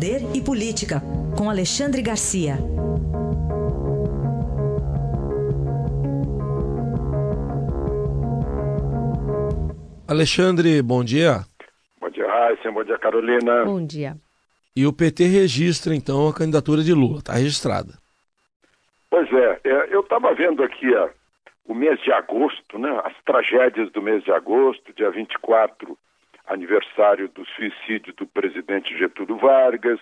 Poder e Política, com Alexandre Garcia. Alexandre, bom dia. Bom dia, Raíssa. Bom dia, Carolina. Bom dia. E o PT registra, então, a candidatura de Lula. Está registrada. Pois é. é eu estava vendo aqui a, o mês de agosto, né? as tragédias do mês de agosto, dia 24, aniversário do suicídio do presidente Getúlio Vargas,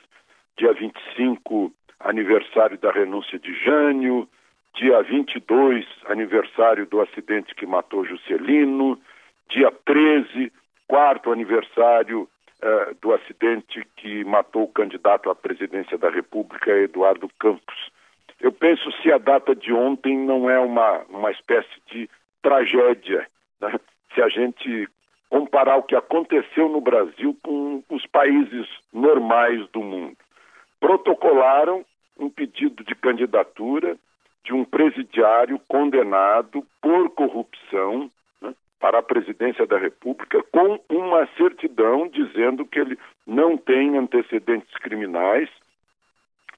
dia 25, aniversário da renúncia de Jânio, dia 22, aniversário do acidente que matou Juscelino, dia 13, quarto aniversário uh, do acidente que matou o candidato à presidência da República, Eduardo Campos. Eu penso se a data de ontem não é uma, uma espécie de tragédia, né? se a gente comparar o que aconteceu no Brasil com os países normais do mundo. Protocolaram um pedido de candidatura de um presidiário condenado por corrupção né, para a presidência da República, com uma certidão dizendo que ele não tem antecedentes criminais.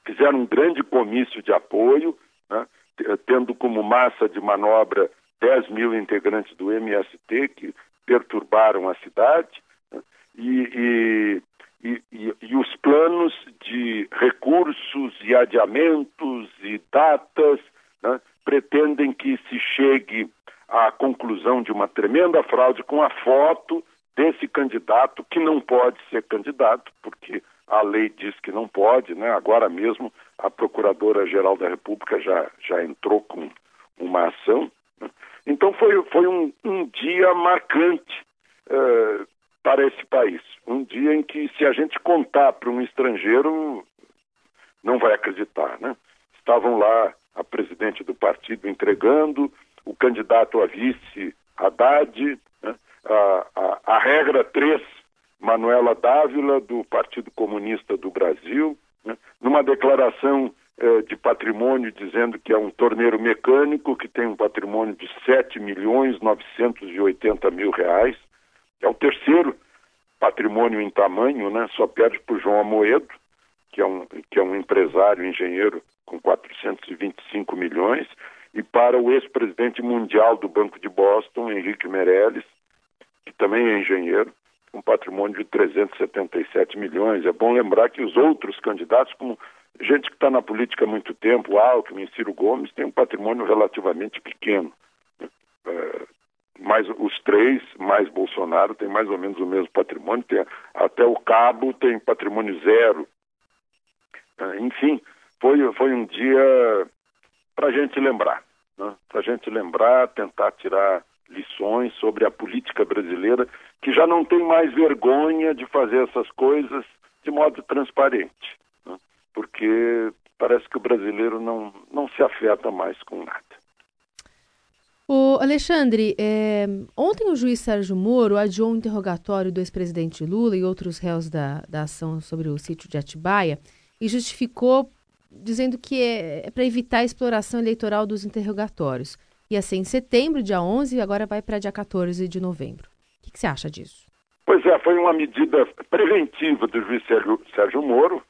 Fizeram um grande comício de apoio, né, tendo como massa de manobra 10 mil integrantes do MST, que perturbaram a cidade né? e, e, e, e, os planos de recursos e adiamentos e datas né? pretendem que se chegue à conclusão de uma tremenda fraude com a foto desse candidato que não pode ser candidato, porque a lei diz que não pode, né? Agora mesmo a Procuradora-Geral da República já, já entrou com uma ação então foi, foi um, um dia marcante uh, para esse país. Um dia em que, se a gente contar para um estrangeiro, não vai acreditar. Né? Estavam lá a presidente do partido entregando, o candidato a vice Haddad, né? a, a, a regra 3, Manuela Dávila, do Partido Comunista do Brasil, né? numa declaração de patrimônio, dizendo que é um torneiro mecânico que tem um patrimônio de 7 milhões 980 mil reais. É o terceiro patrimônio em tamanho, né? Só perde para o João Amoedo, que é, um, que é um empresário, engenheiro, com 425 milhões, e para o ex-presidente mundial do Banco de Boston, Henrique Meirelles, que também é engenheiro, um patrimônio de 377 milhões. É bom lembrar que os outros candidatos, como gente que está na política há muito tempo, Alckmin, Ciro Gomes, tem um patrimônio relativamente pequeno. É, mas os três, mais Bolsonaro, tem mais ou menos o mesmo patrimônio, tem, até o Cabo tem patrimônio zero. É, enfim, foi, foi um dia para a gente lembrar, né? para a gente lembrar, tentar tirar lições sobre a política brasileira, que já não tem mais vergonha de fazer essas coisas de modo transparente porque parece que o brasileiro não, não se afeta mais com nada. O Alexandre, é, ontem o juiz Sérgio Moro adiou um interrogatório do ex-presidente Lula e outros réus da, da ação sobre o sítio de Atibaia e justificou dizendo que é, é para evitar a exploração eleitoral dos interrogatórios. Ia ser em setembro, dia 11, e agora vai para dia 14 de novembro. O que, que, você acha disso? Pois é, foi uma medida preventiva do juiz Sérgio, Sérgio Moro,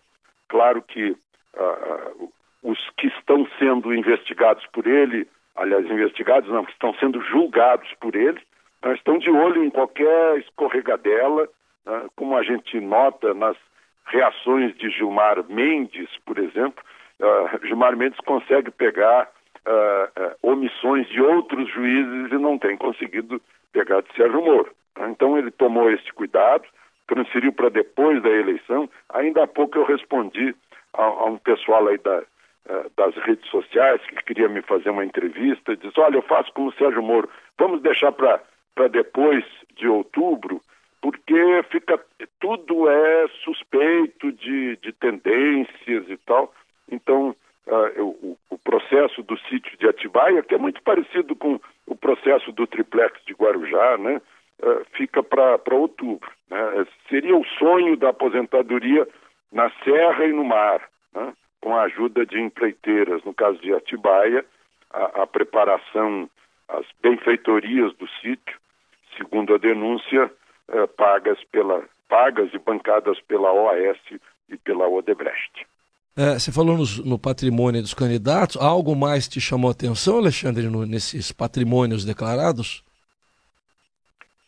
Claro que uh, os que estão sendo investigados por ele, aliás, investigados não, que estão sendo julgados por ele, uh, estão de olho em qualquer escorregadela, uh, como a gente nota nas reações de Gilmar Mendes, por exemplo. Gilmar Mendes consegue pegar omissões de outros juízes e não tem conseguido pegar de Sérgio Moro. Então ele tomou esse cuidado, transferiu para depois da eleição. Ainda há pouco eu respondi a, a um pessoal aí da, uh, das redes sociais que queria me fazer uma entrevista, diz, olha, eu faço como o Sérgio Moro, vamos deixar para depois de outubro, porque fica tudo é suspeito de, de tendências e tal. Então, uh, o, o, processo do sítio de Atibaia, que é muito parecido com o processo do triplex de Guarujá, né? Uh, fica para outubro. Né? Seria o sonho da aposentadoria na serra e no mar, né? com a ajuda de empreiteiras. No caso de Atibaia, a, a preparação, as benfeitorias do sítio, segundo a denúncia, eh, pagas, pela, pagas e bancadas pela OAS e pela Odebrecht. É, você falou no, patrimônio dos candidatos. Algo mais te chamou a atenção, Alexandre, no, nesses patrimônios declarados?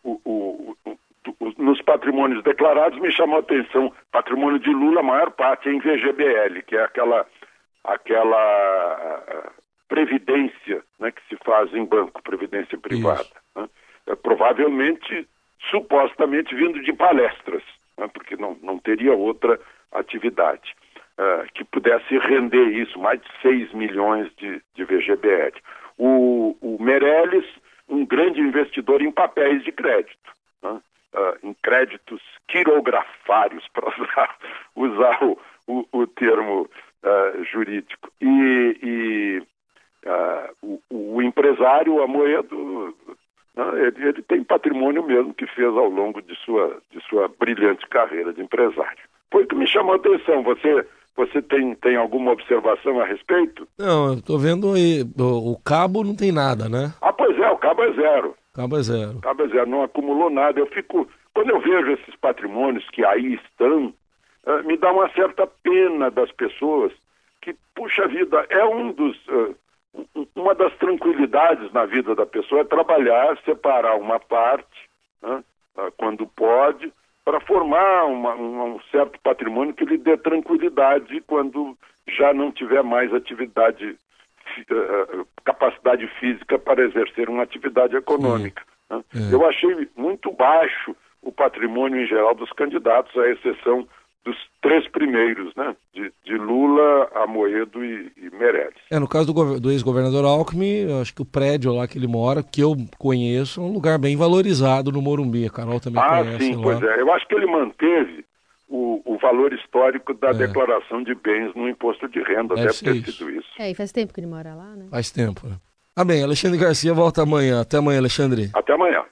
O, o, o, nos patrimônios declarados me chamou a atenção. Patrimônio de Lula, a maior parte é em VGBL, que é aquela, aquela previdência né, que se faz em banco, previdência privada. Né? É, provavelmente, supostamente, vindo de palestras, né, porque não, não teria outra atividade uh, que pudesse render isso, mais de 6 milhões de, de VGBL. O, o Meirelles, um grande investidor em papéis de crédito? Uh, em créditos quirografários, para usar, usar o, o, o termo uh, jurídico. E, e o, o, empresário Amoedo né, ele, ele, tem patrimônio mesmo que fez ao longo de sua, de sua brilhante carreira de empresário. Foi o que me chamou a atenção. Você você tem, tem alguma observação a respeito? Não, eu estou vendo aí, o, o, cabo não tem nada, né? Ah, pois é, o cabo é zero. Cabo é zero. Cabo é zero, não acumulou nada. Eu fico, quando eu vejo esses patrimônios que aí estão, uh, me dá uma certa pena das pessoas que, puxa vida, é um dos, uh, uma das tranquilidades na vida da pessoa é trabalhar, separar uma parte, uh, quando pode, para formar uma, um, certo patrimônio que lhe dê tranquilidade quando já não tiver mais atividade, capacidade física para exercer uma atividade econômica. Né? É. Eu achei muito baixo o patrimônio em geral dos candidatos, à exceção dos três primeiros, né? De, de Lula, Amoedo e, e Meirelles. É, no caso do, do ex-governador Alckmin, acho que o prédio lá que ele mora, que eu conheço, é um lugar bem valorizado no Morumbi. A Carol também ah, conhece sim, lá. pois é. Eu acho que ele manteve o, o valor histórico da é. declaração de bens no imposto de renda. Deve, Deve ter isso. sido isso. É, e faz tempo que ele mora lá, né? Faz tempo, né? Ah, bem, Alexandre Garcia volta amanhã. Até amanhã, Alexandre. Até amanhã.